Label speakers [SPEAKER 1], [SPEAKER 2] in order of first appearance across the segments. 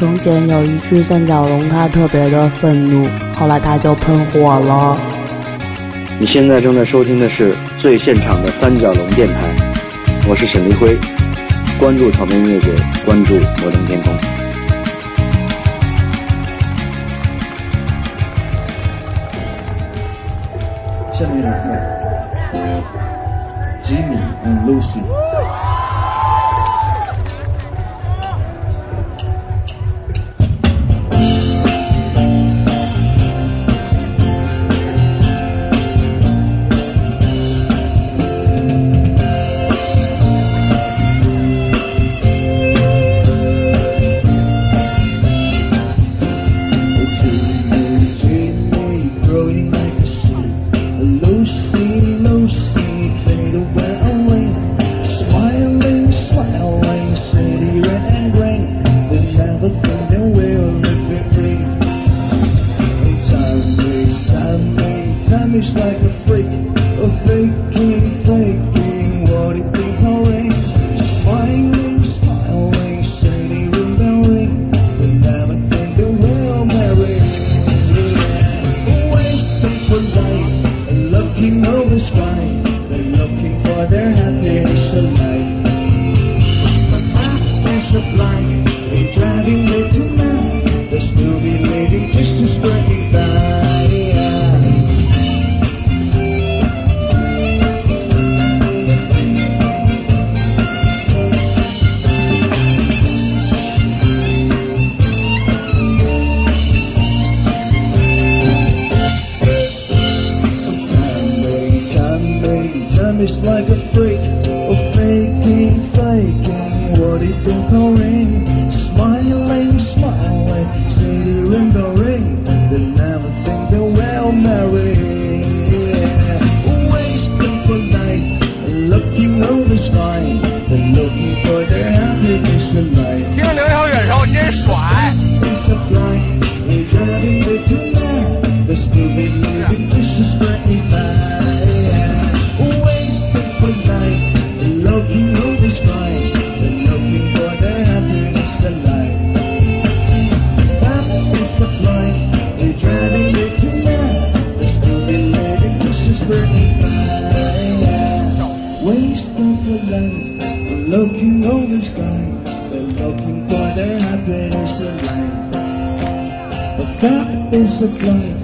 [SPEAKER 1] 从前有一只三角龙，它特别的愤怒，后来它就喷火了。
[SPEAKER 2] 你现在正在收听的是最现场的三角龙电台，我是沈黎辉，关注草莓音乐节，关注摩登天空。
[SPEAKER 3] 下面有。Jimmy and Lucy。
[SPEAKER 4] supply.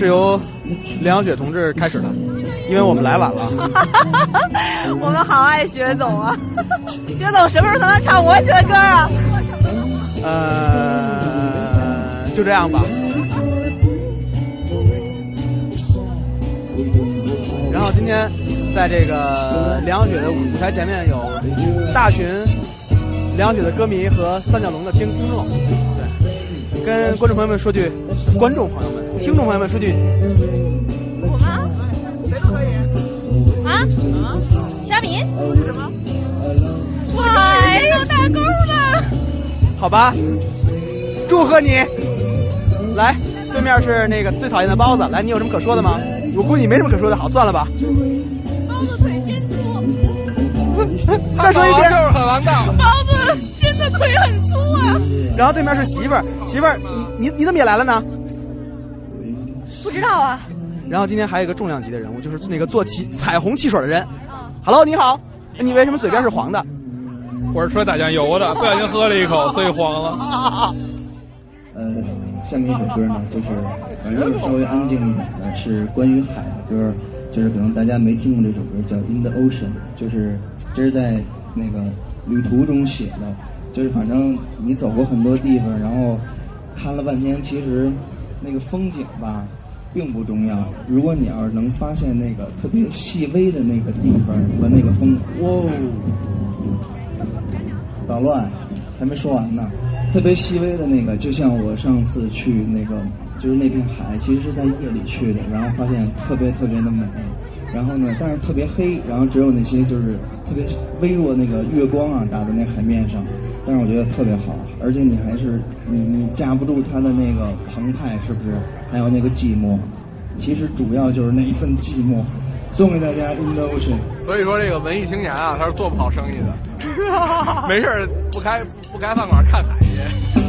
[SPEAKER 4] 是由梁晓雪同志开始的，因为我们来晚了。
[SPEAKER 5] 我们好爱薛总啊！薛总什么时候才能唱我写的歌啊？
[SPEAKER 4] 呃，就这样吧。然后今天，在这个梁晓雪的舞台前面有大群梁晓雪的歌迷和三角龙的听听众，对，跟观众朋友们说句，观众朋友。听众朋友们说句，
[SPEAKER 5] 我吗？谁都可以。啊？虾米？什么？哇，呦打勾了。
[SPEAKER 4] 好吧，祝贺你。来，对面是那个最讨厌的包子。来，你有什么可说的吗？我估计你没什么可说的，好，算了吧。
[SPEAKER 5] 包子腿真粗。
[SPEAKER 4] 再说一遍。
[SPEAKER 3] 就是很
[SPEAKER 5] 包子真的腿很粗啊。
[SPEAKER 4] 然后对面是媳妇儿，媳妇儿，你你怎么也来了呢？
[SPEAKER 5] 不知道啊。
[SPEAKER 4] 然后今天还有一个重量级的人物，就是那个做汽彩虹汽水的人。Hello，你好，你为什么嘴边是黄的？
[SPEAKER 3] 我是出来打酱油的，不小心喝了一口，所以黄了。
[SPEAKER 6] 呃，下面一首歌呢，就是反正稍微安静一点的，是关于海的歌，就是可能大家没听过这首歌，叫《In the Ocean》，就是这是在那个旅途中写的，就是反正你走过很多地方，然后看了半天，其实那个风景吧。并不重要。如果你要是能发现那个特别细微的那个地方和那个风，哇，捣乱，还没说完呢。特别细微的那个，就像我上次去那个，就是那片海，其实是在夜里去的，然后发现特别特别的美。然后呢，但是特别黑，然后只有那些就是特别微弱那个月光啊打在那海面上，但是我觉得特别好，而且你还是你你架不住它的那个澎湃，是不是？还有那个寂寞，其实主要就是那一份寂寞，送给大家 In the Ocean。
[SPEAKER 3] 所以说这个文艺青年啊，他是做不好生意的，没事不开不开饭馆看海去。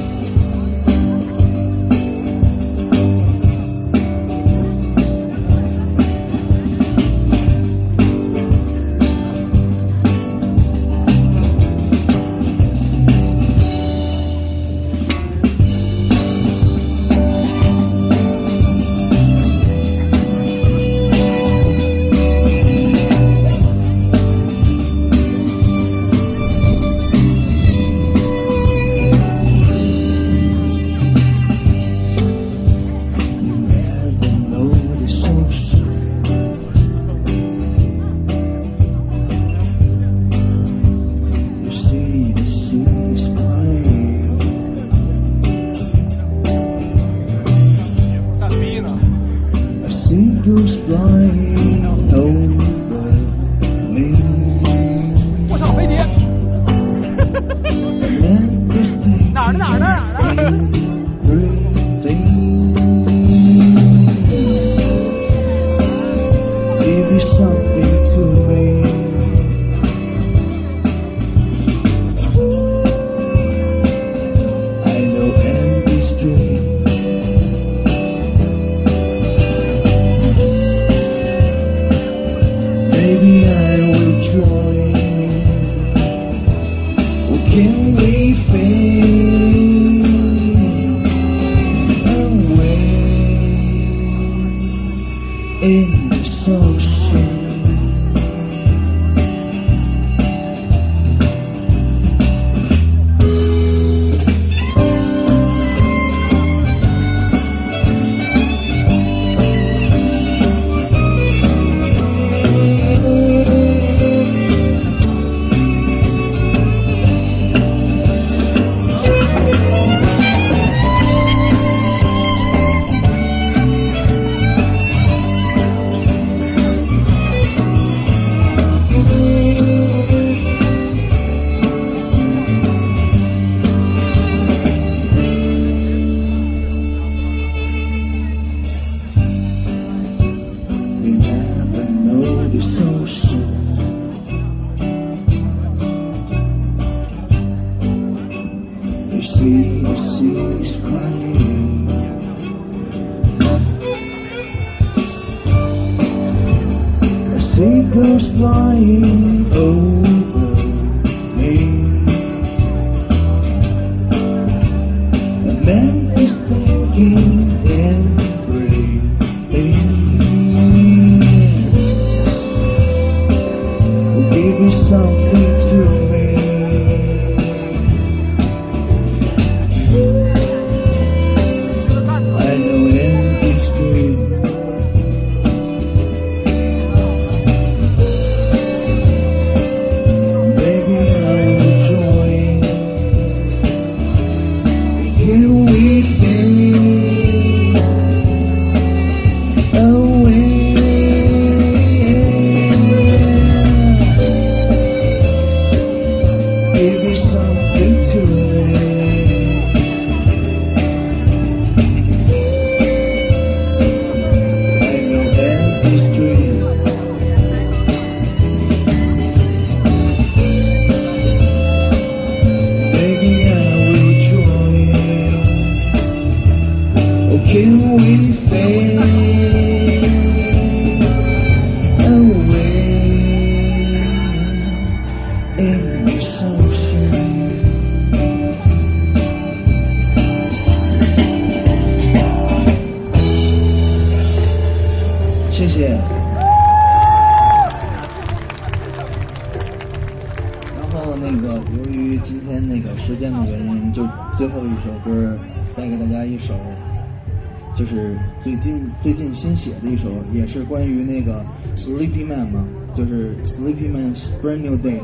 [SPEAKER 3] Brand New Day，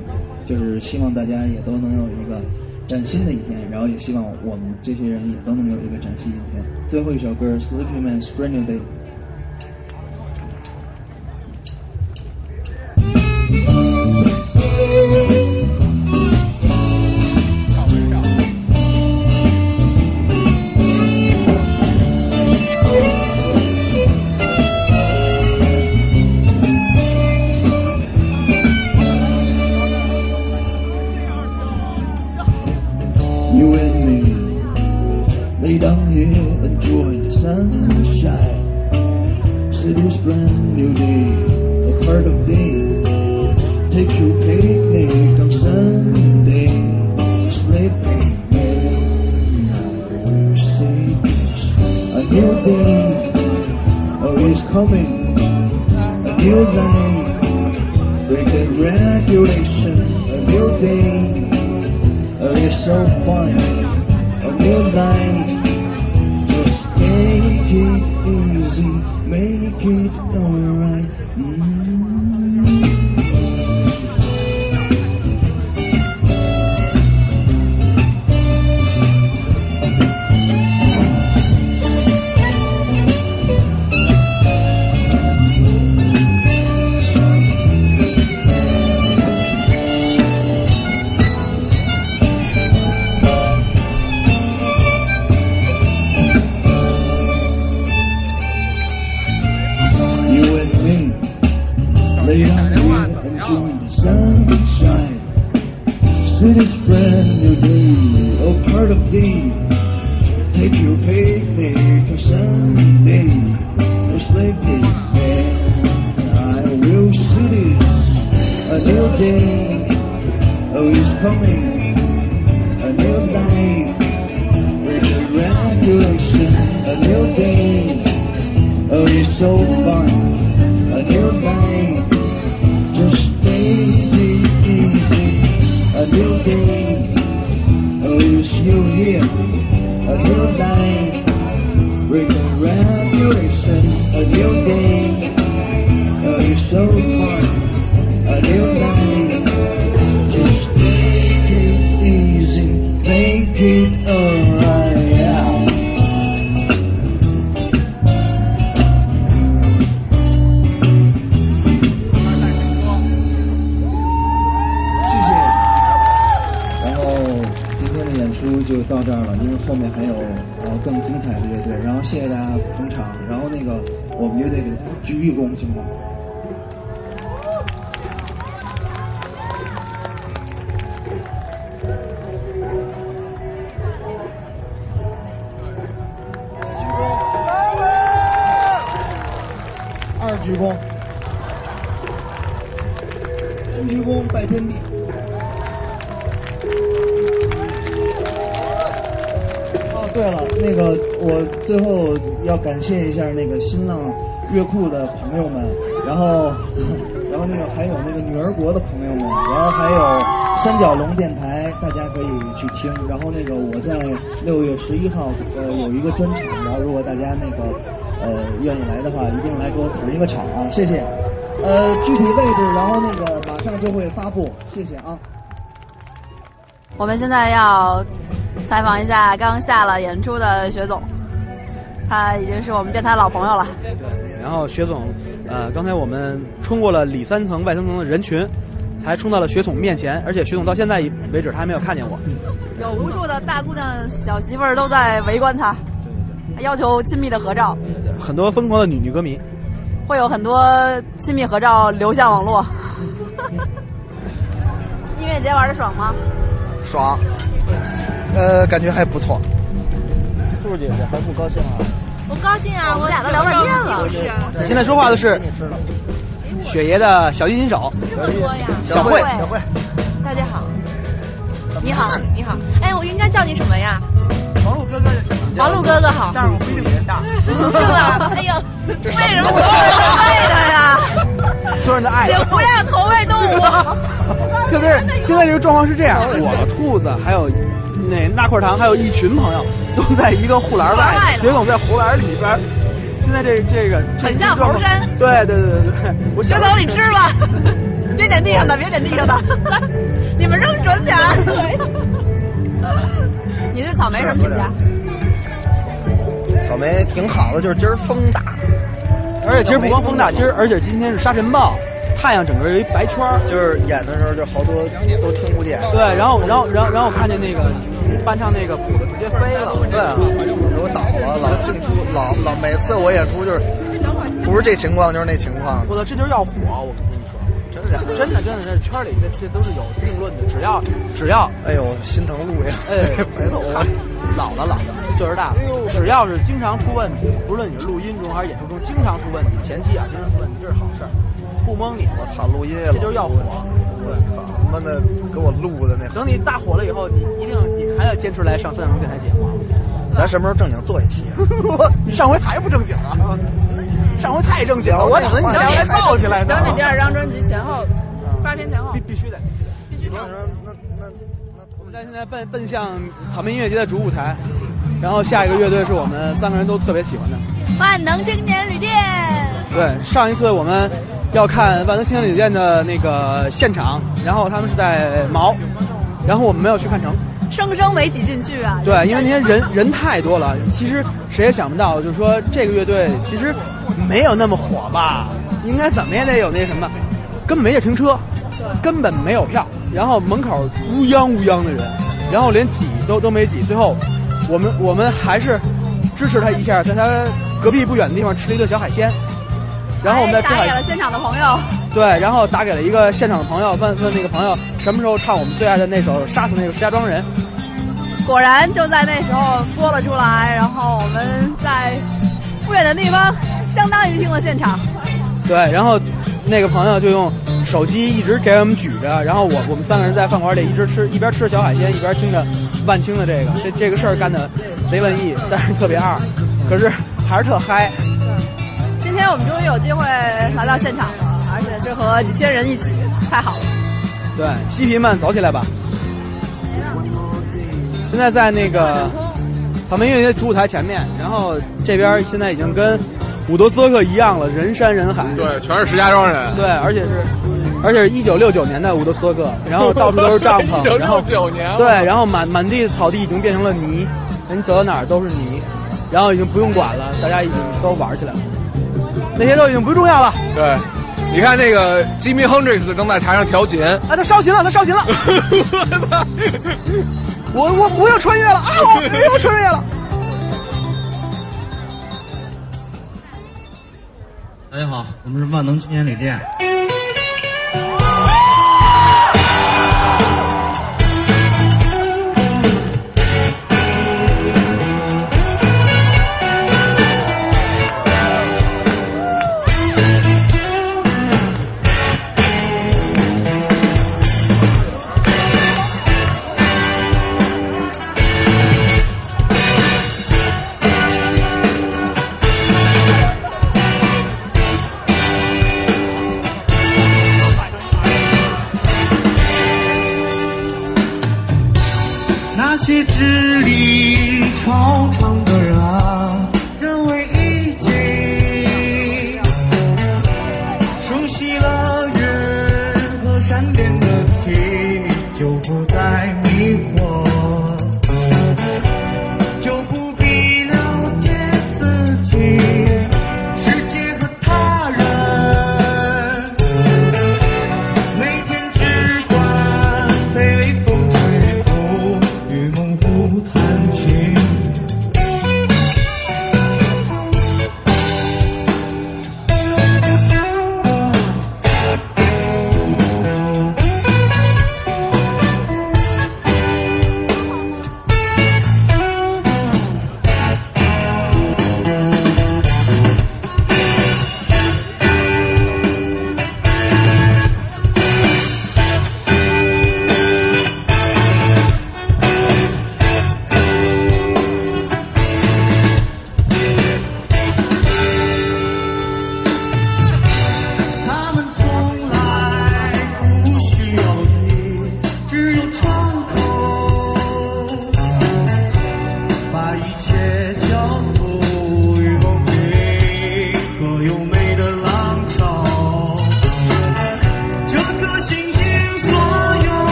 [SPEAKER 3] 就是希望大家也都能有一个崭新的一天，然后也希望我们这些人也都能有一个崭新的一天。最后一首歌 Sleepy Man's Brand New Day。定来给我捧一个场啊，谢谢。呃，具体位置，然后那个马上就会发布，谢谢啊。
[SPEAKER 5] 我们现在要采访一下刚下了演出的薛总，他已经是我们电台老朋友了。
[SPEAKER 4] 然后薛总，呃，刚才我们冲过了里三层外三层的人群，才冲到了薛总面前，而且薛总到现在为止他还没有看见我。
[SPEAKER 5] 有无数的大姑娘、小媳妇儿都在围观他，要求亲密的合照，
[SPEAKER 4] 很多疯狂的女女歌迷，
[SPEAKER 5] 会有很多亲密合照流向网络。音乐节玩的爽吗？
[SPEAKER 7] 爽，呃，感觉还不错。
[SPEAKER 3] 柱姐姐还不高兴啊？
[SPEAKER 7] 我高兴啊！我
[SPEAKER 5] 俩都聊半天了
[SPEAKER 7] 是啊，
[SPEAKER 4] 现在说话的是雪爷的小提琴手
[SPEAKER 7] 这么多呀！
[SPEAKER 4] 小慧，
[SPEAKER 8] 小慧，
[SPEAKER 7] 大家好，你好，你好。哎，我应该叫你什么呀？
[SPEAKER 4] 王璐哥哥就行了。
[SPEAKER 7] 王璐哥哥好。
[SPEAKER 4] 但是我不一定很大。
[SPEAKER 7] 是吧？哎呦，为什么所有人都为他呀？
[SPEAKER 4] 所有人的爱。
[SPEAKER 7] 请不要投喂动物。
[SPEAKER 4] 特别是现在这个状况是这样，我兔子还有那纳块糖，还有一群朋友都在一个护栏外，雪总在护栏里边。现在这这个
[SPEAKER 5] 很像猴山。
[SPEAKER 4] 对对对对对，我
[SPEAKER 5] 雪总你吃吧，别捡地上的，别捡地上的，你们扔准点。你对草莓什么评价？
[SPEAKER 8] 草莓挺好的，就是今儿风大，
[SPEAKER 4] 而且今儿不光风大，今儿而且今天是沙尘暴，太阳整个有一白圈儿，
[SPEAKER 8] 就是演的时候就好多都听不见。
[SPEAKER 4] 对，然后然后然后然后我看见那个伴唱那个谱子直接飞了。
[SPEAKER 8] 对啊，给我倒了，老进出老老每次我演出就是不是这情况就是那情况。
[SPEAKER 4] 我操，这就是要火！我跟你说，
[SPEAKER 8] 真的假的？
[SPEAKER 4] 真的真的，这圈里这这都是有定论的，只要只要，
[SPEAKER 8] 哎呦，心疼路呀！
[SPEAKER 4] 哎，
[SPEAKER 8] 白头发。
[SPEAKER 4] 老了老了，岁数大了，只要是经常出问题，不论你是录音中还是演出中，经常出问题，前期啊经常出问题，这是好事儿，不蒙你。
[SPEAKER 8] 我操，录音
[SPEAKER 4] 这就是要火。
[SPEAKER 8] 对，他妈的给我录的那。
[SPEAKER 4] 等你大火了以后，你一定你还要坚持来上三点钟电台节目。
[SPEAKER 8] 咱什么时候正经做一期啊？
[SPEAKER 4] 你上回还不正经啊？上回太正经了，我等着你下回造起来呢。
[SPEAKER 7] 等你第二张专辑前后，八天前后，
[SPEAKER 4] 必必须得，
[SPEAKER 7] 必须得。
[SPEAKER 8] 那那那，
[SPEAKER 4] 我们在现在奔奔向草莓音乐节的主舞台。然后下一个乐队是我们三个人都特别喜欢的
[SPEAKER 5] 万能青年旅店。
[SPEAKER 4] 对，上一次我们要看万能青年旅店的那个现场，然后他们是在毛，然后我们没有去看成，
[SPEAKER 5] 生生没挤进去啊。
[SPEAKER 4] 对，因为那天人 人太多了，其实谁也想不到，就是说这个乐队其实没有那么火吧，应该怎么也得有那什么，根本没地停车，根本没有票，然后门口乌泱乌泱的人，然后连挤都都没挤，最后。我们我们还是支持他一下，在他隔壁不远的地方吃了一顿小海鲜，然后我们再
[SPEAKER 5] 打给了现场的朋友。
[SPEAKER 4] 对，然后打给了一个现场的朋友，问问那个朋友什么时候唱我们最爱的那首《杀死那个石家庄人》。
[SPEAKER 5] 果然就在那时候播了出来，然后我们在不远的地方，相当于听了现场。
[SPEAKER 4] 对，然后那个朋友就用手机一直给我们举着，然后我我们三个人在饭馆里一直吃，一边吃小海鲜一边听着万青的这个，这这个事儿干的贼文艺，但是特别二，可是还是特嗨。
[SPEAKER 5] 我们终于有机会来到现场了，而且是和几千人一起，太好了。
[SPEAKER 4] 对，西皮们走起来吧！现在在那个草莓音乐节主舞台前面，然后这边现在已经跟。伍德斯托克一样了，人山人海。
[SPEAKER 6] 对，全是石家庄人。
[SPEAKER 4] 对，而且是，而且是一九六九年的伍德斯托克，然后到处都是帐篷。
[SPEAKER 6] 一九六九年。
[SPEAKER 4] 对，然后满满地草地已经变成了泥，你走到哪儿都是泥，然后已经不用管了，大家已经都玩起来了，那些都已经不重要了。
[SPEAKER 6] 对，你看那个吉米·亨瑞斯正在台上调琴。
[SPEAKER 4] 啊，他烧琴了，他烧琴了。我我不要穿越了啊！我不要穿越了。
[SPEAKER 9] 大家好，我们是万能青年旅店。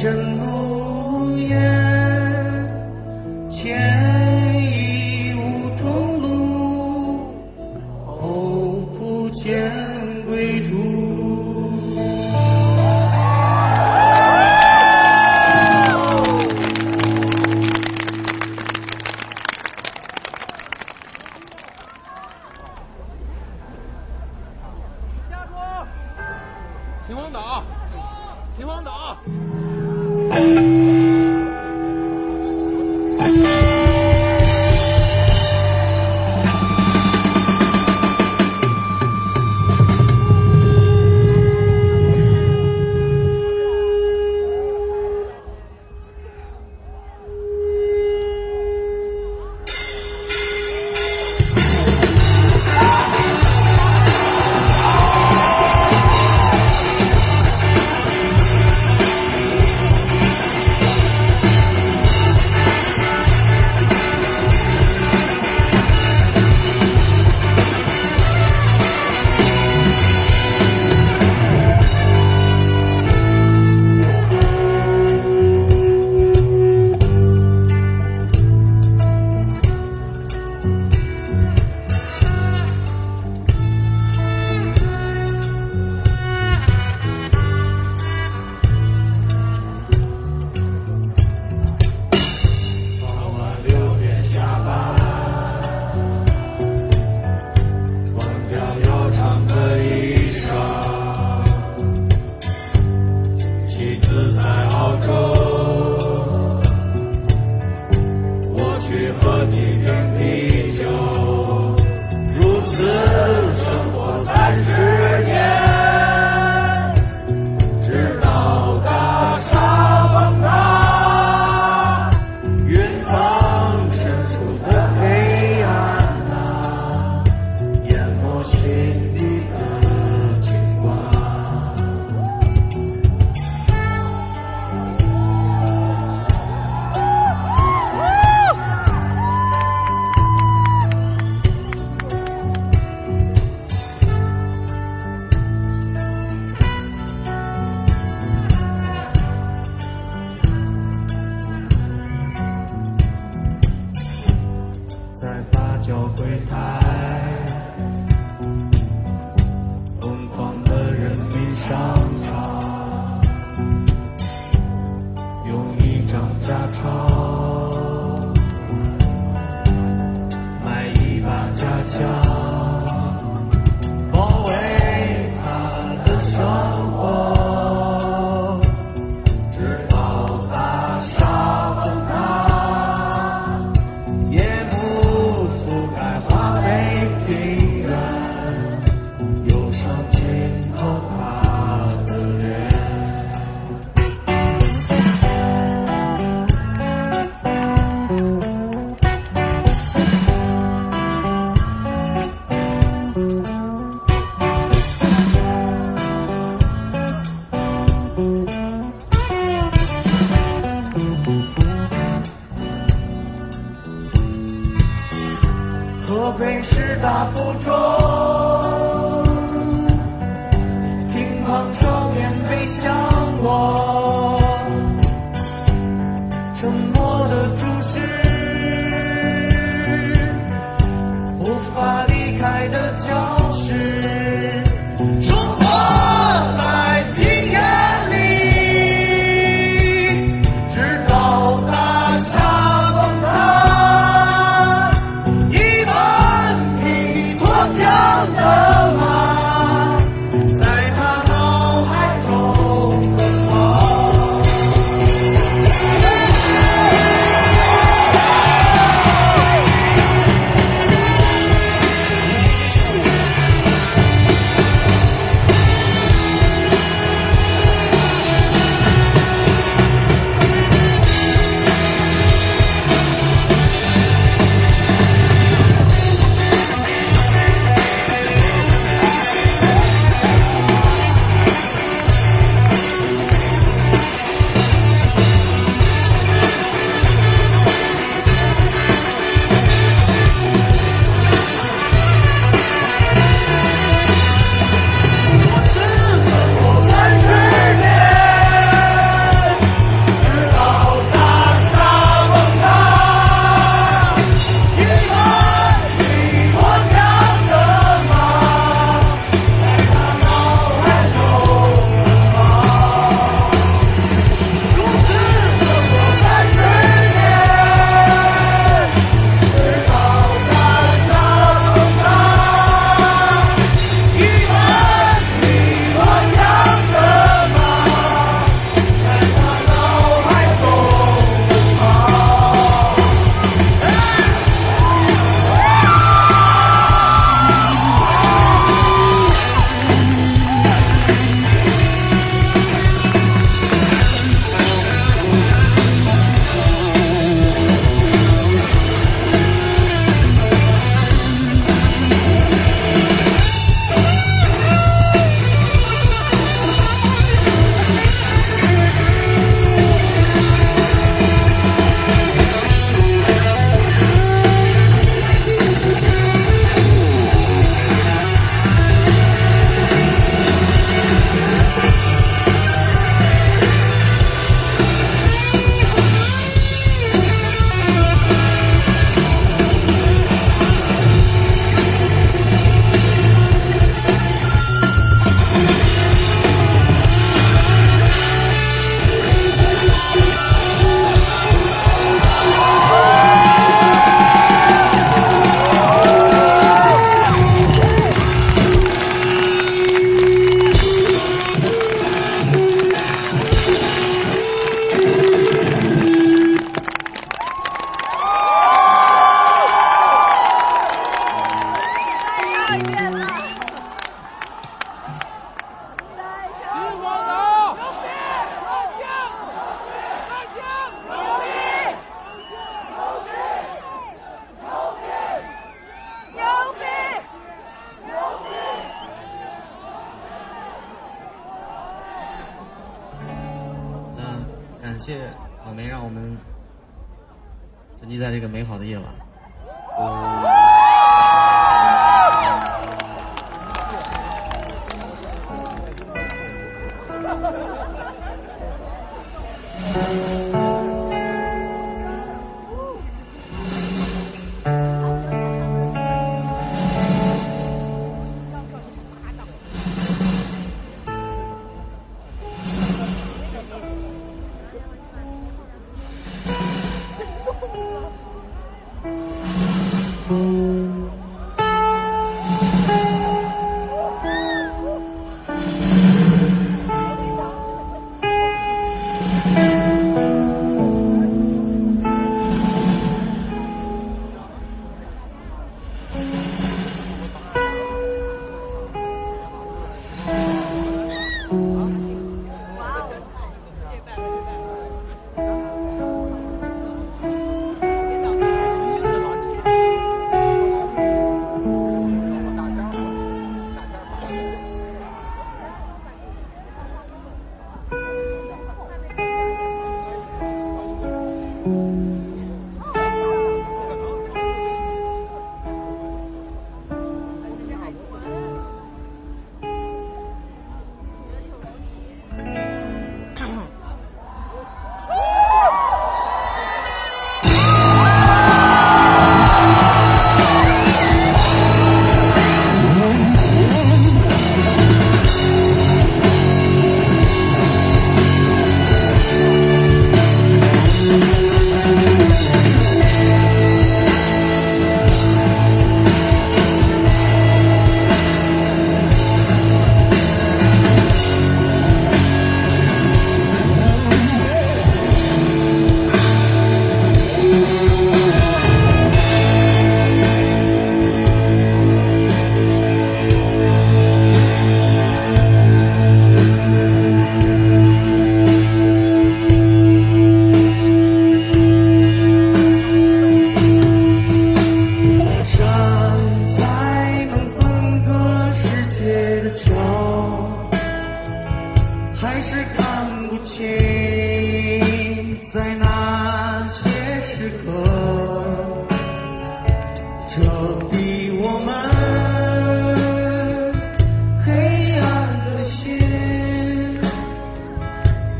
[SPEAKER 10] 生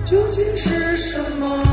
[SPEAKER 10] 究竟是什么？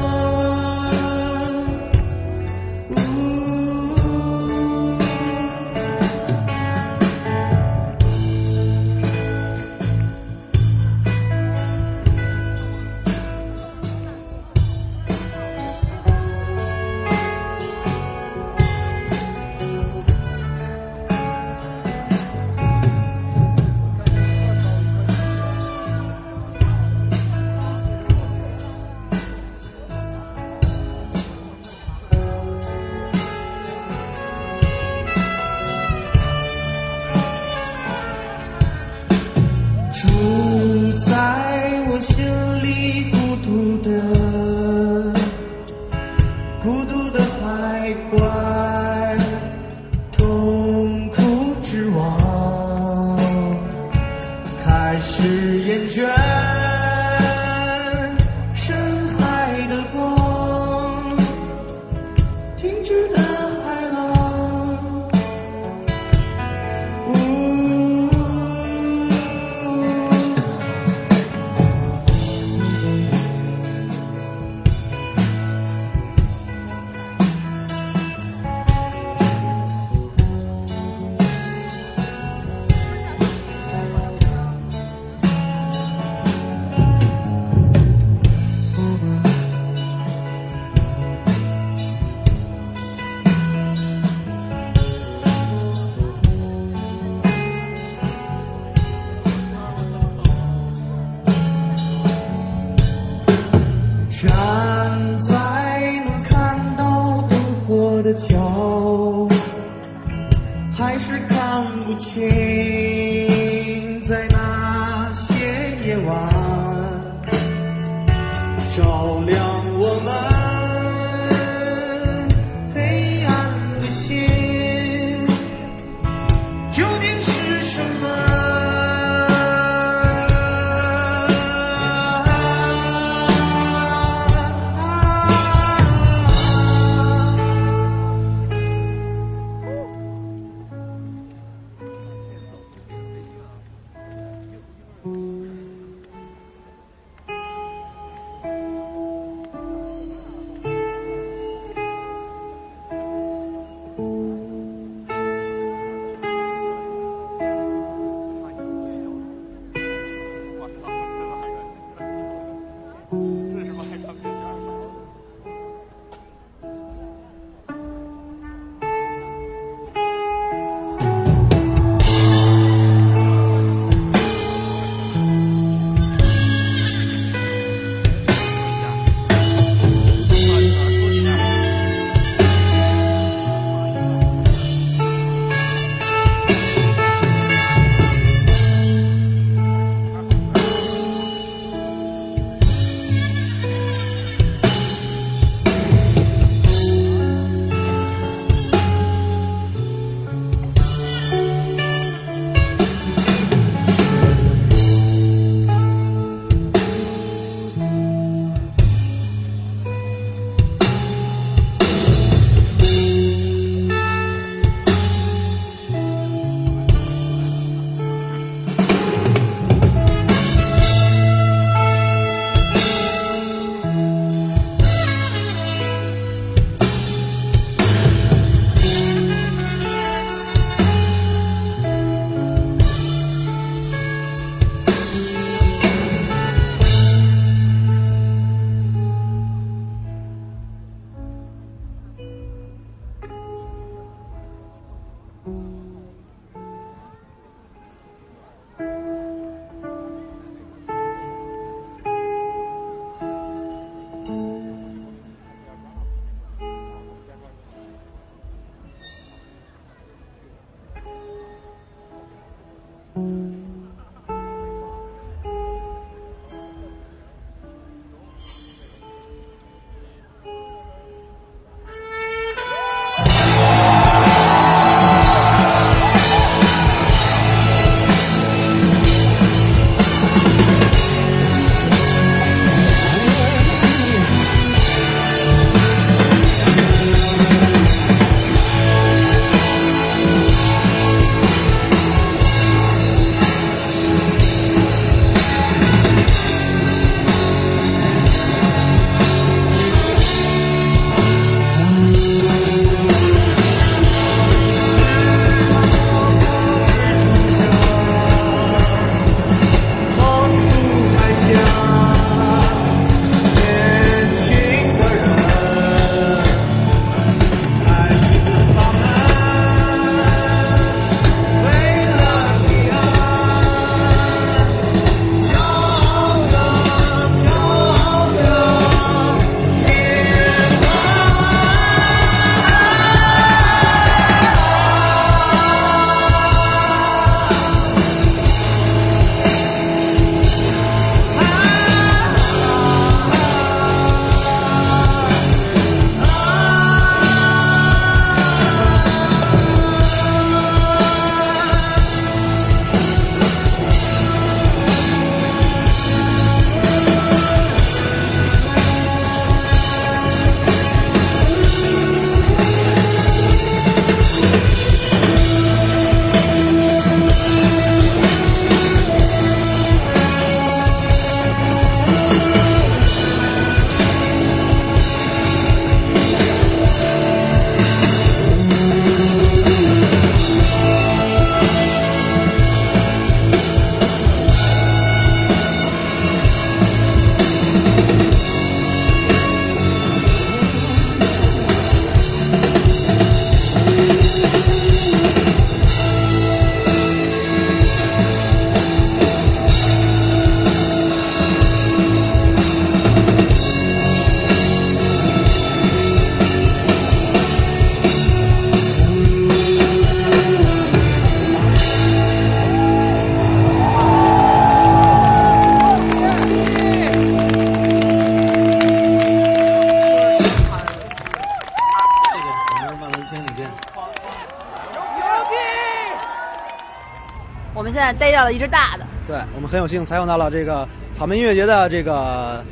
[SPEAKER 10] 在
[SPEAKER 5] 逮到了一只大的，
[SPEAKER 4] 对我们很有幸采访到了这个草莓音乐节的这个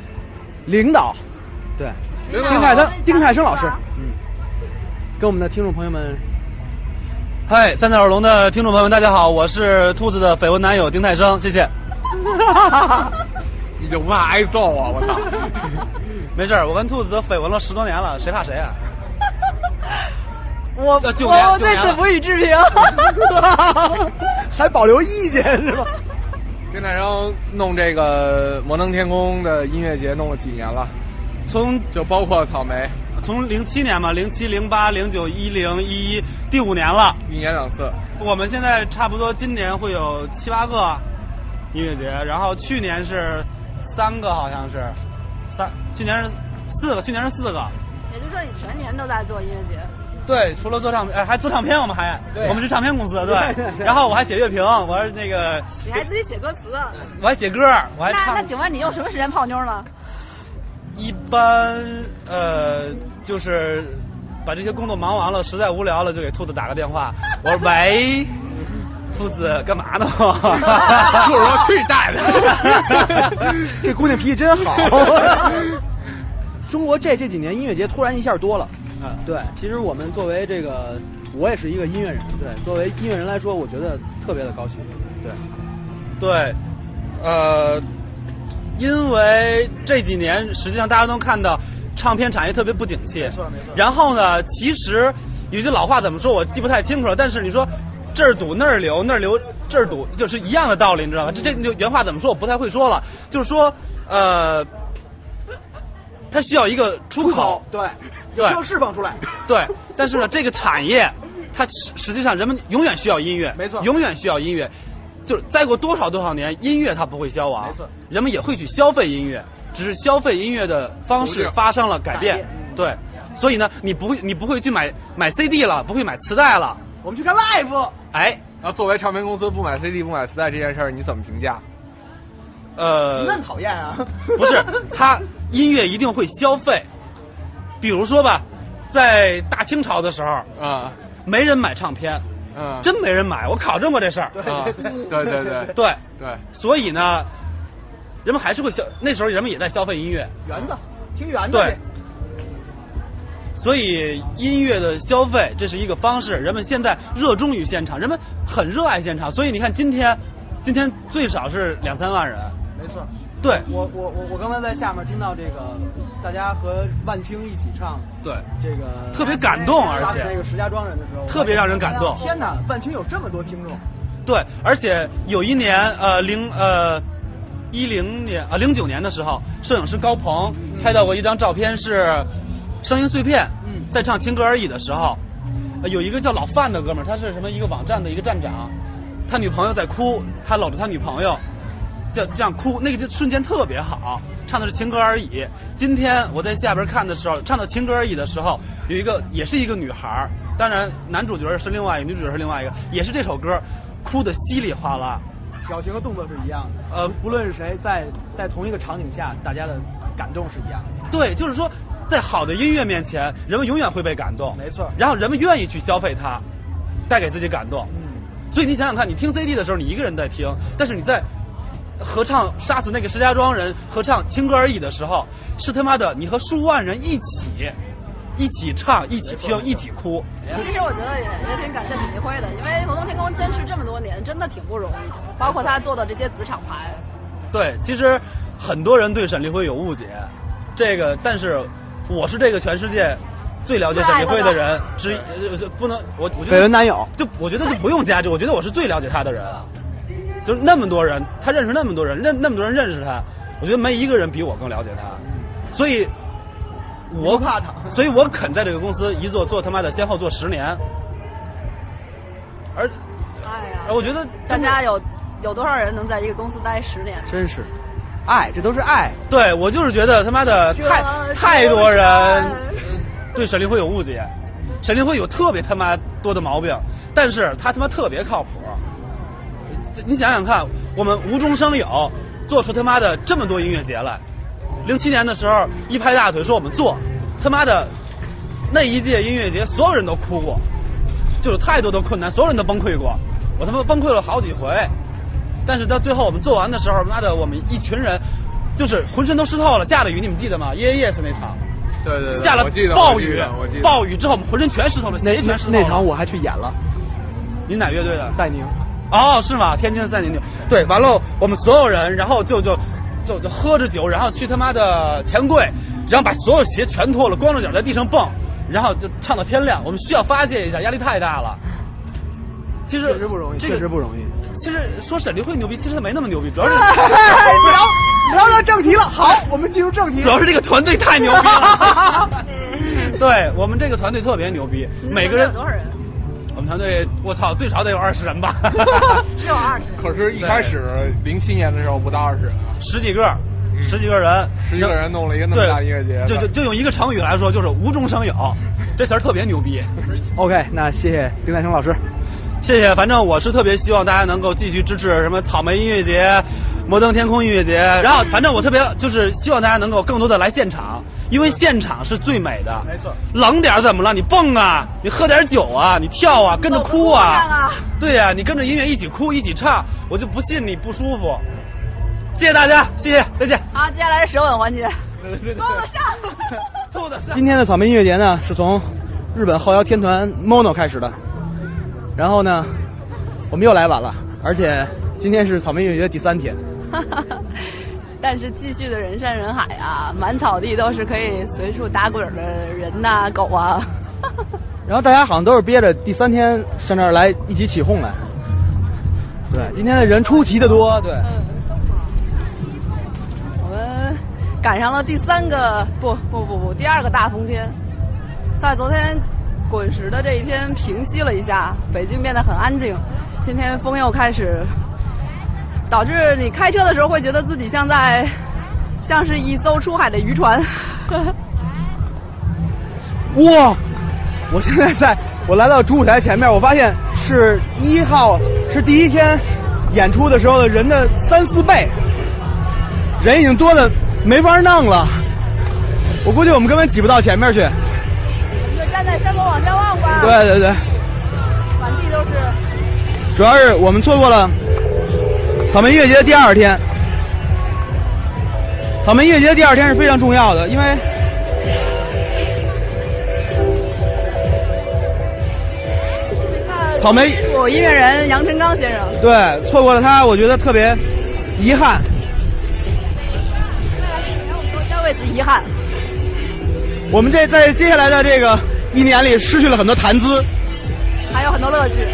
[SPEAKER 4] 领导，对，丁泰生，丁泰生老师，嗯，跟我们的听众朋友们，
[SPEAKER 11] 嗨，三角耳聋的听众朋友们，大家好，我是兔子的绯闻男友丁泰生，谢谢。
[SPEAKER 6] 你就不怕挨揍啊！我操！
[SPEAKER 11] 没事儿，我跟兔子都绯闻了十多年了，谁怕谁啊？
[SPEAKER 5] 我我
[SPEAKER 11] 九年了
[SPEAKER 5] 对此不予置评。
[SPEAKER 4] 还保留意见是吧？
[SPEAKER 6] 丁太生弄这个摩登天空的音乐节弄了几年了？
[SPEAKER 11] 从
[SPEAKER 6] 就包括草莓，
[SPEAKER 11] 从零七年嘛，零七、零八、零九、一零、一一，第五年了。
[SPEAKER 6] 一年两次。
[SPEAKER 11] 我们现在差不多今年会有七八个音乐节，然后去年是三个，好像是三，去年是四个，去年是四个。
[SPEAKER 5] 也就是说，你全年都在做音乐节。
[SPEAKER 11] 对，除了做唱片，哎，还做唱片，我们还，
[SPEAKER 4] 对
[SPEAKER 11] 我们是唱片公司，对
[SPEAKER 4] 对对。对
[SPEAKER 11] 然后我还写乐评，我是那个，
[SPEAKER 5] 你还自己写歌词，
[SPEAKER 11] 我还写歌，我还
[SPEAKER 5] 那那。请问你用什么时间泡妞呢？
[SPEAKER 11] 一般呃，就是把这些工作忙完了，实在无聊了，就给兔子打个电话。我说喂，兔子干嘛呢？
[SPEAKER 6] 兔子说去你大爷的！
[SPEAKER 4] 这姑娘脾气真好。中国这这几年音乐节突然一下多了，
[SPEAKER 11] 嗯，
[SPEAKER 4] 对，其实我们作为这个，我也是一个音乐人，对，作为音乐人来说，我觉得特别的高兴，对，
[SPEAKER 11] 对，呃，因为这几年实际上大家都看到唱片产业特别不景气，没
[SPEAKER 4] 错没错。
[SPEAKER 11] 然后呢，其实有句老话怎么说，我记不太清楚了，但是你说这儿堵那儿流，那儿流这儿堵，就是一样的道理，你知道吧？这这就原话怎么说，我不太会说了，就是说，呃，它需要一个出口，
[SPEAKER 4] 对，
[SPEAKER 11] 对。
[SPEAKER 4] 需要释放出来，
[SPEAKER 11] 对，但是呢，这个产业，它实实际上人们永远需要音乐，
[SPEAKER 4] 没错。
[SPEAKER 11] 永远需要音乐。就是再过多少多少年，音乐它不会消亡，
[SPEAKER 4] 没错，
[SPEAKER 11] 人们也会去消费音乐，只是消费音乐的方式发生了改变。对，所以呢，你不会你不会去买买 CD 了，不会买磁带了，
[SPEAKER 4] 我们去看 live，
[SPEAKER 11] 哎，
[SPEAKER 6] 然后作为唱片公司不买 CD 不买磁带这件事儿，你怎么评价？
[SPEAKER 11] 呃
[SPEAKER 4] 你，很讨厌啊，
[SPEAKER 11] 不是，他音乐一定会消费，比如说吧，在大清朝的时候，
[SPEAKER 6] 啊，
[SPEAKER 11] 没人买唱片，
[SPEAKER 6] 嗯，
[SPEAKER 11] 真没人买，我考证过这事儿，
[SPEAKER 6] 对，对对对。
[SPEAKER 11] 对。
[SPEAKER 6] 对，
[SPEAKER 11] 所以呢，人们还是会消，那时候人们也在消费音乐，
[SPEAKER 4] 园子，听园子
[SPEAKER 11] 对，所以音乐的消费这是一个方式。人们现在热衷于现场，人们很热爱现场，所以你看今天，今天最少是两三万人，
[SPEAKER 4] 没错。
[SPEAKER 11] 对
[SPEAKER 4] 我我我我刚才在下面听到这个，大家和万青一起唱
[SPEAKER 11] 对，
[SPEAKER 4] 这个
[SPEAKER 11] 特别感动，而且
[SPEAKER 4] 那个石家庄人的时候，
[SPEAKER 11] 特别让人感动。
[SPEAKER 4] 天哪，万青有这么多听众，
[SPEAKER 11] 对，而且有一年，呃，零呃一零年啊零九年的时候，摄影师高鹏拍到过一张照片，是声音碎片，
[SPEAKER 4] 嗯
[SPEAKER 11] 在唱《情歌而已》的时候，呃有一个叫老范的哥们儿，他是什么一个网站的一个站长，他女朋友在哭，他搂着他女朋友，这这样哭，那个就瞬间特别好，唱的是《情歌而已》。今天我在下边看的时候，唱到《情歌而已》的时候，有一个也是一个女孩儿，当然男主角是另外一个，女主角是另外一个，也是这首歌，哭的稀里哗啦。
[SPEAKER 4] 表情和动作是一样的。
[SPEAKER 11] 呃
[SPEAKER 4] 不论是谁，在在同一个场景下，大家的感动是一样的。
[SPEAKER 11] 对，就是说，在好的音乐面前，人们永远会被感动，
[SPEAKER 4] 没错
[SPEAKER 11] 然后人们愿意去消费它，带给自己感动。
[SPEAKER 4] 嗯，
[SPEAKER 11] 所以你想想看，你听 CD 的时候，你一个人在听，但是你在合唱《杀死那个石家庄人》合唱《情歌而已》的时候，是他妈的你和数万人一起，一起唱，一起听，一起哭。
[SPEAKER 5] 其实我觉得也也挺感谢沈立辉的，因为摩登天空坚持这么多年，真的挺不容易的。包括他做的这些子厂牌，
[SPEAKER 11] 对，其实很多人对沈立辉有误解，这个，但是我是这个全世界最了解沈立辉的人之一，呃不能我我觉得
[SPEAKER 4] 绯闻男友，
[SPEAKER 11] 就我觉得就不用加这，我觉得我是最了解他的人，就是那么多人，他认识那么多人，认那么多人认识他，我觉得没一个人比我更了解他，所以我
[SPEAKER 4] 怕他
[SPEAKER 11] 所以我肯在这个公司一做做他妈的先后做十年，而
[SPEAKER 5] 哎呀，
[SPEAKER 11] 我觉得
[SPEAKER 5] 大家有有多少人能在一个公司待十年？
[SPEAKER 4] 真是爱，这都是爱。
[SPEAKER 11] 对我就是觉得他妈的太太多人对沈立辉有误解，沈立辉有特别他妈多的毛病，但是他他妈特别靠谱。这你想想看，我们无中生有，做出他妈的这么多音乐节来。零七年的时候，一拍大腿说我们做，他妈的那一届音乐节，所有人都哭过，就有太多的困难，所有人都崩溃过。我他妈崩溃了好几回。但是到最后我们做完的时候，妈的，我们一群人就是浑身都湿透了，下了雨，你们记得吗？Yes Yes 那场，
[SPEAKER 6] 对对对，
[SPEAKER 11] 下了暴雨暴雨之后我们浑身全湿透了，
[SPEAKER 4] 那
[SPEAKER 11] 鞋全湿透了。
[SPEAKER 4] 那场我还去演了，
[SPEAKER 11] 你哪乐队的？
[SPEAKER 4] 赛宁。
[SPEAKER 11] 哦，是吗？天津的赛宁牛。对，完了，我们所有人，然后就就就就喝着酒，然后去他妈的钱柜，然后把所有鞋全脱了，光着脚在地上蹦，然后就唱到天亮。我们需要发泄一下，压力太大了。其实
[SPEAKER 4] 确实不容易，
[SPEAKER 11] 这个
[SPEAKER 4] 确实不容易。
[SPEAKER 11] 其实说沈凌辉牛逼，其实他没那么牛逼，主要是
[SPEAKER 4] 聊聊到正题了。好，我们进入正题。
[SPEAKER 11] 主要是这个团队太牛逼了。对我们这个团队特别牛逼，每个人
[SPEAKER 5] 多少人？
[SPEAKER 11] 团队，我操，最少得有二十人吧？
[SPEAKER 5] 只有二十。
[SPEAKER 6] 可是，一开始零七年的时候不到二十人，
[SPEAKER 11] 十几个，十几个人，
[SPEAKER 6] 十几个人弄了一个那么大音乐节，
[SPEAKER 11] 就就就用一个成语来说，就是无中生有，这词儿特别牛逼。
[SPEAKER 4] OK，那谢谢丁在成老师。
[SPEAKER 11] 谢谢，反正我是特别希望大家能够继续支持什么草莓音乐节、摩登天空音乐节，然后反正我特别就是希望大家能够更多的来现场，因为现场是最美的。
[SPEAKER 4] 没错，
[SPEAKER 11] 冷点怎么了？你蹦啊，你喝点酒啊，你跳啊，跟着哭啊。
[SPEAKER 5] 啊
[SPEAKER 11] 对呀、你跟着音乐一起哭一起唱，我就不信你不舒服。谢谢大家，谢谢，再见。
[SPEAKER 5] 好，接下来是舌吻环节，勾得上。
[SPEAKER 11] 兔子上。
[SPEAKER 4] 今天的草莓音乐节呢，是从日本后摇天团 Mono 开始的。然后呢，我们又来晚了，而且今天是草莓音乐节第三天。
[SPEAKER 5] 但是继续的人山人海啊，满草地都是可以随处打滚的人呐、狗啊。
[SPEAKER 4] 然后大家好像都是憋着第三天上这儿来一起起哄来。对，今天的人出奇的多。对，
[SPEAKER 5] 我们赶上了第三个不不不不第二个大风天，在昨天滚石的这一天平息了一下，北京变得很安静。今天风又开始，导致你开车的时候会觉得自己像在 像是一艘出海的渔船。
[SPEAKER 4] 哇！我现在在我来到主舞台前面，我发现是一号是第一天演出的时候的人的三四倍，人已经多的没法弄了。我估计我们根本挤不到前面去。
[SPEAKER 5] 我们就站在山口往下望吧。
[SPEAKER 4] 对对对，
[SPEAKER 5] 满地都是。
[SPEAKER 4] 主要是我们错过了草莓音乐节的第二天。草莓音乐节的第二天是非常重要的，因为草莓
[SPEAKER 5] 我音乐人杨臣刚先生。
[SPEAKER 4] 对错过了他，我觉得特别遗憾。
[SPEAKER 5] 都要为此遗憾。
[SPEAKER 4] 我们这在接下来的这个一年里失去了很多谈资，
[SPEAKER 5] 还有很多乐趣。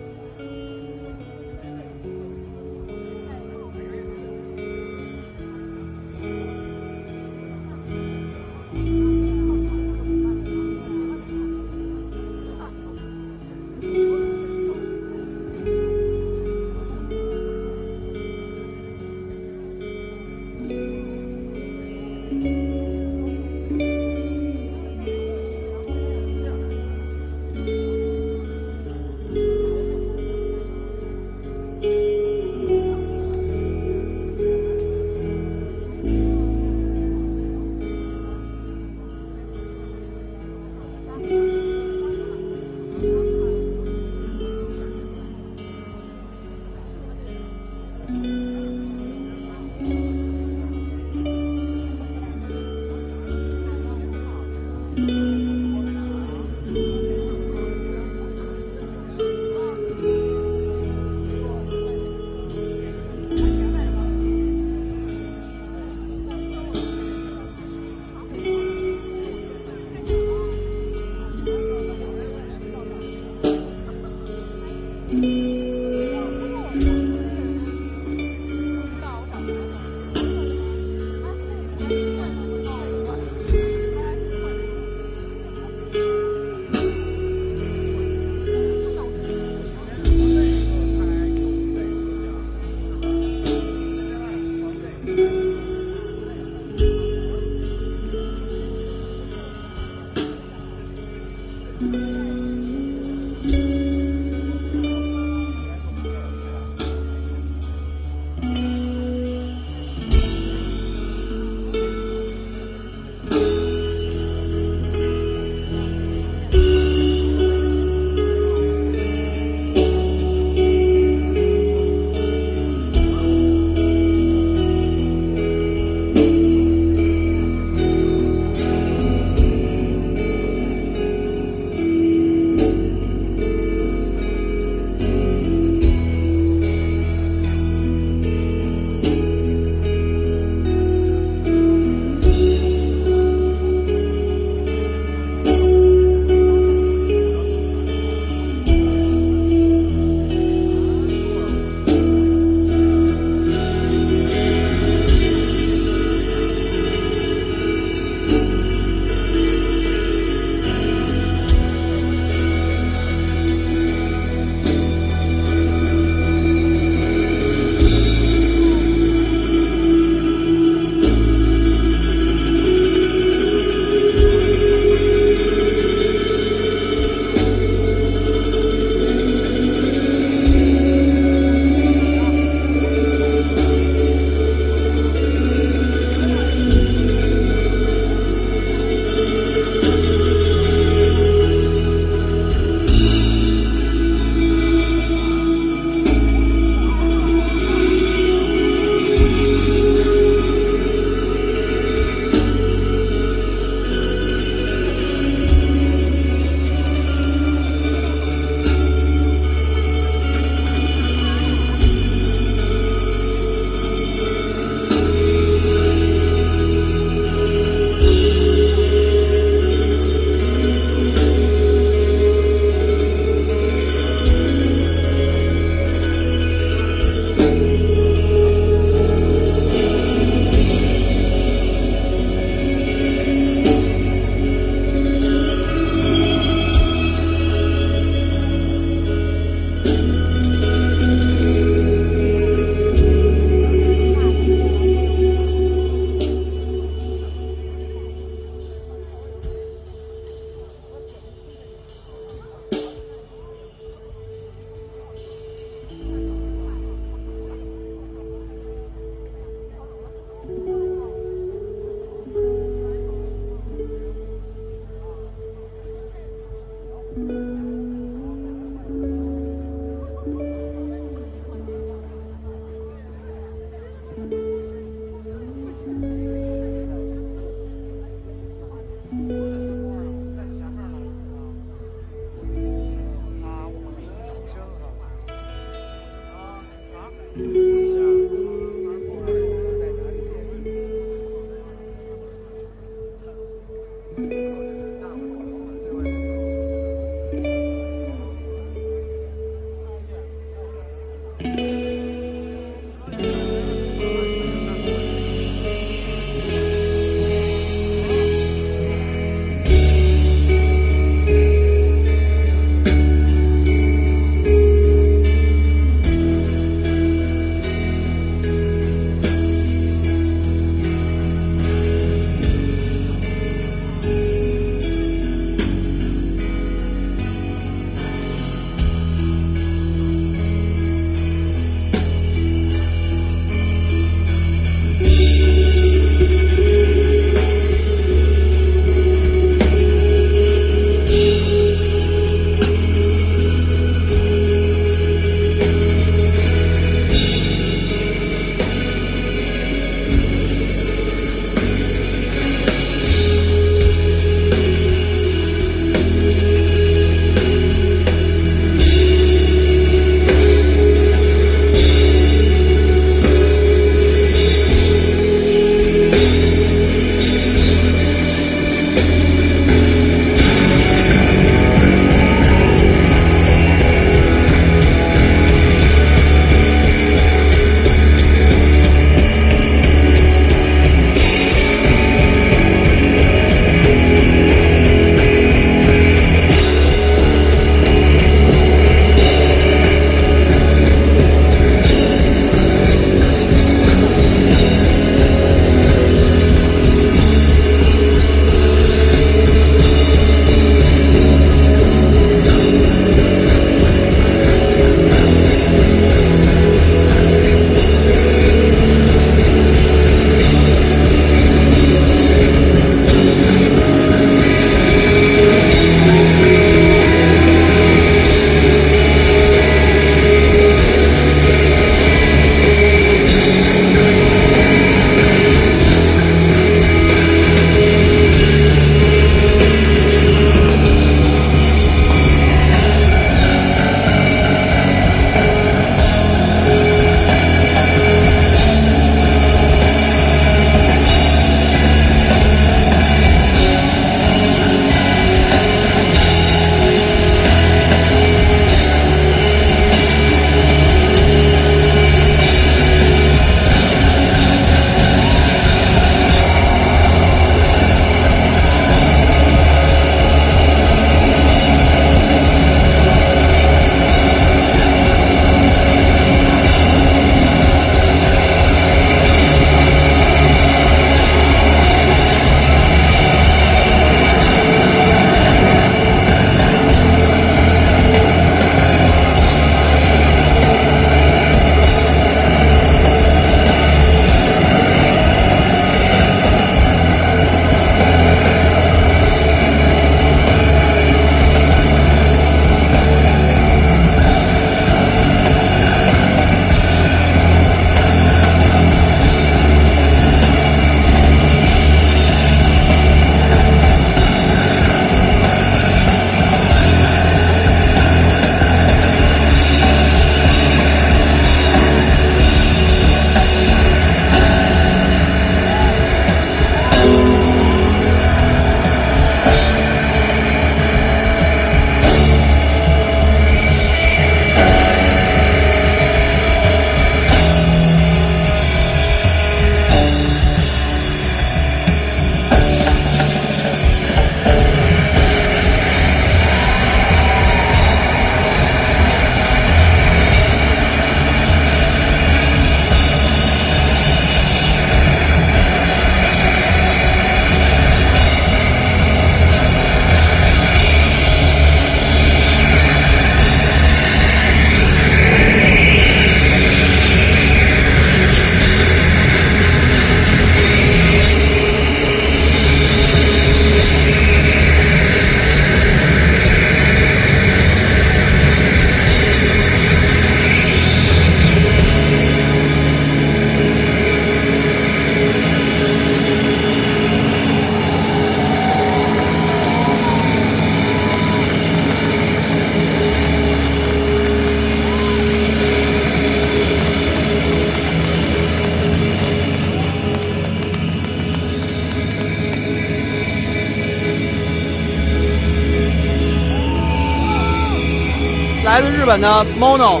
[SPEAKER 4] 本的 Mono，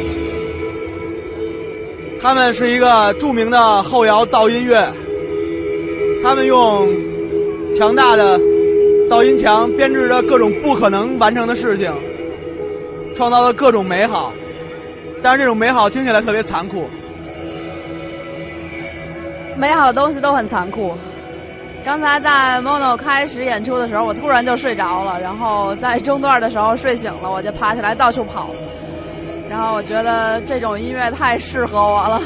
[SPEAKER 4] 他们是一个著名的后摇噪音乐，他们用强大的噪音墙编织着各种不可能完成的事情，创造了各种美好，但是这种美好听起来特别残酷。
[SPEAKER 5] 美好的东西都很残酷。刚才在 Mono 开始演出的时候，我突然就睡着了，然后在中段的时候睡醒了，我就爬起来到处跑。然后我觉得这种音乐太适合我了，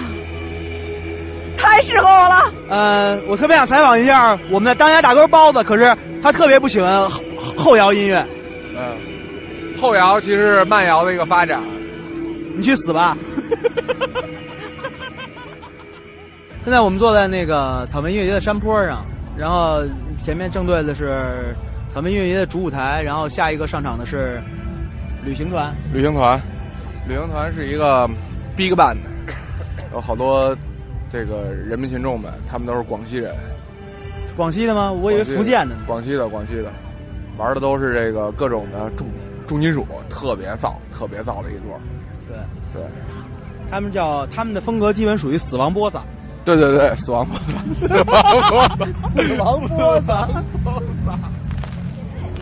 [SPEAKER 5] 太适合我了。
[SPEAKER 4] 呃，我特别想采访一下我们的当家大哥包子，可是他特别不喜欢后后摇音乐。
[SPEAKER 6] 嗯，后摇其实是慢摇的一个发展。
[SPEAKER 4] 你去死吧！现在我们坐在那个草莓音乐节的山坡上，然后前面正对的是草莓音乐节的主舞台，然后下一个上场的是旅行团。
[SPEAKER 6] 旅行团，旅行团是一个 big band，有好多这个人民群众们，他们都是广西人。
[SPEAKER 4] 广西的吗？我以为福建的呢。
[SPEAKER 6] 广西的，广西的，玩的都是这个各种的重重金属，特别燥，特别燥的一波。
[SPEAKER 4] 对
[SPEAKER 6] 对，
[SPEAKER 4] 他们叫他们的风格基本属于死亡波撒。
[SPEAKER 6] 对对对，死亡波 撒，死亡波萨，
[SPEAKER 4] 死亡波萨。